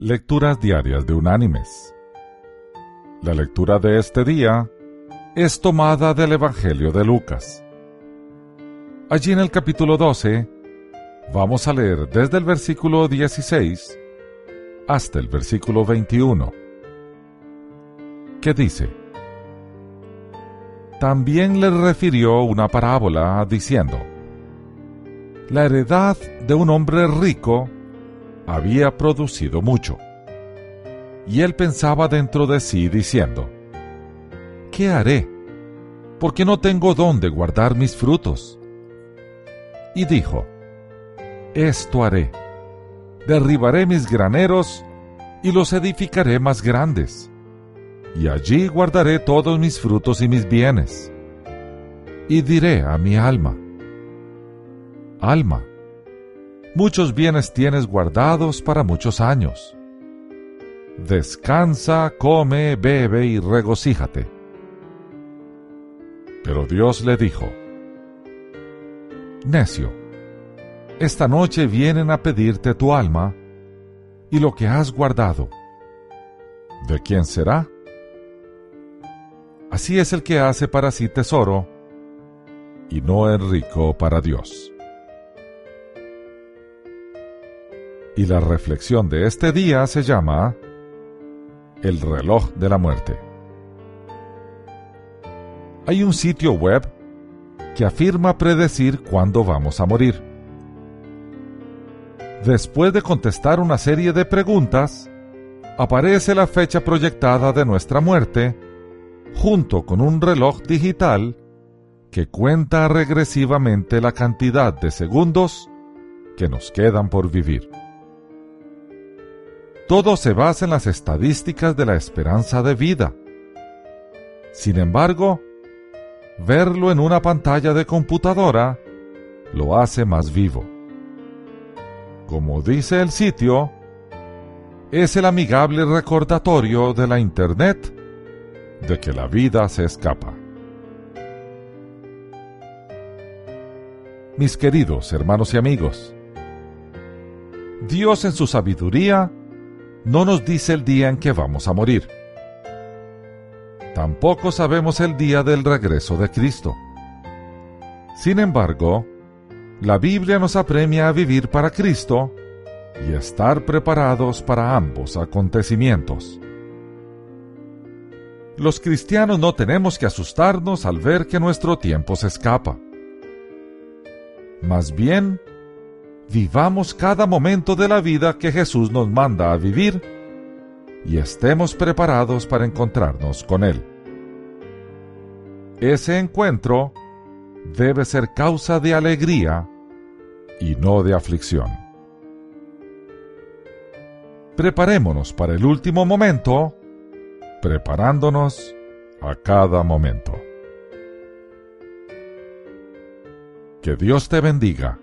Lecturas Diarias de Unánimes. La lectura de este día es tomada del Evangelio de Lucas. Allí en el capítulo 12 vamos a leer desde el versículo 16 hasta el versículo 21, que dice, También le refirió una parábola diciendo, La heredad de un hombre rico había producido mucho. Y él pensaba dentro de sí diciendo, ¿qué haré? Porque no tengo dónde guardar mis frutos. Y dijo, esto haré, derribaré mis graneros y los edificaré más grandes, y allí guardaré todos mis frutos y mis bienes. Y diré a mi alma, alma, muchos bienes tienes guardados para muchos años. Descansa, come, bebe y regocíjate. Pero Dios le dijo, Necio, esta noche vienen a pedirte tu alma y lo que has guardado. ¿De quién será? Así es el que hace para sí tesoro y no es rico para Dios. Y la reflexión de este día se llama El reloj de la muerte. Hay un sitio web que afirma predecir cuándo vamos a morir. Después de contestar una serie de preguntas, aparece la fecha proyectada de nuestra muerte junto con un reloj digital que cuenta regresivamente la cantidad de segundos que nos quedan por vivir. Todo se basa en las estadísticas de la esperanza de vida. Sin embargo, verlo en una pantalla de computadora lo hace más vivo. Como dice el sitio, es el amigable recordatorio de la Internet de que la vida se escapa. Mis queridos hermanos y amigos, Dios en su sabiduría no nos dice el día en que vamos a morir. Tampoco sabemos el día del regreso de Cristo. Sin embargo, la Biblia nos apremia a vivir para Cristo y estar preparados para ambos acontecimientos. Los cristianos no tenemos que asustarnos al ver que nuestro tiempo se escapa. Más bien, vivamos cada momento de la vida que Jesús nos manda a vivir y estemos preparados para encontrarnos con Él. Ese encuentro debe ser causa de alegría y no de aflicción. Preparémonos para el último momento, preparándonos a cada momento. Que Dios te bendiga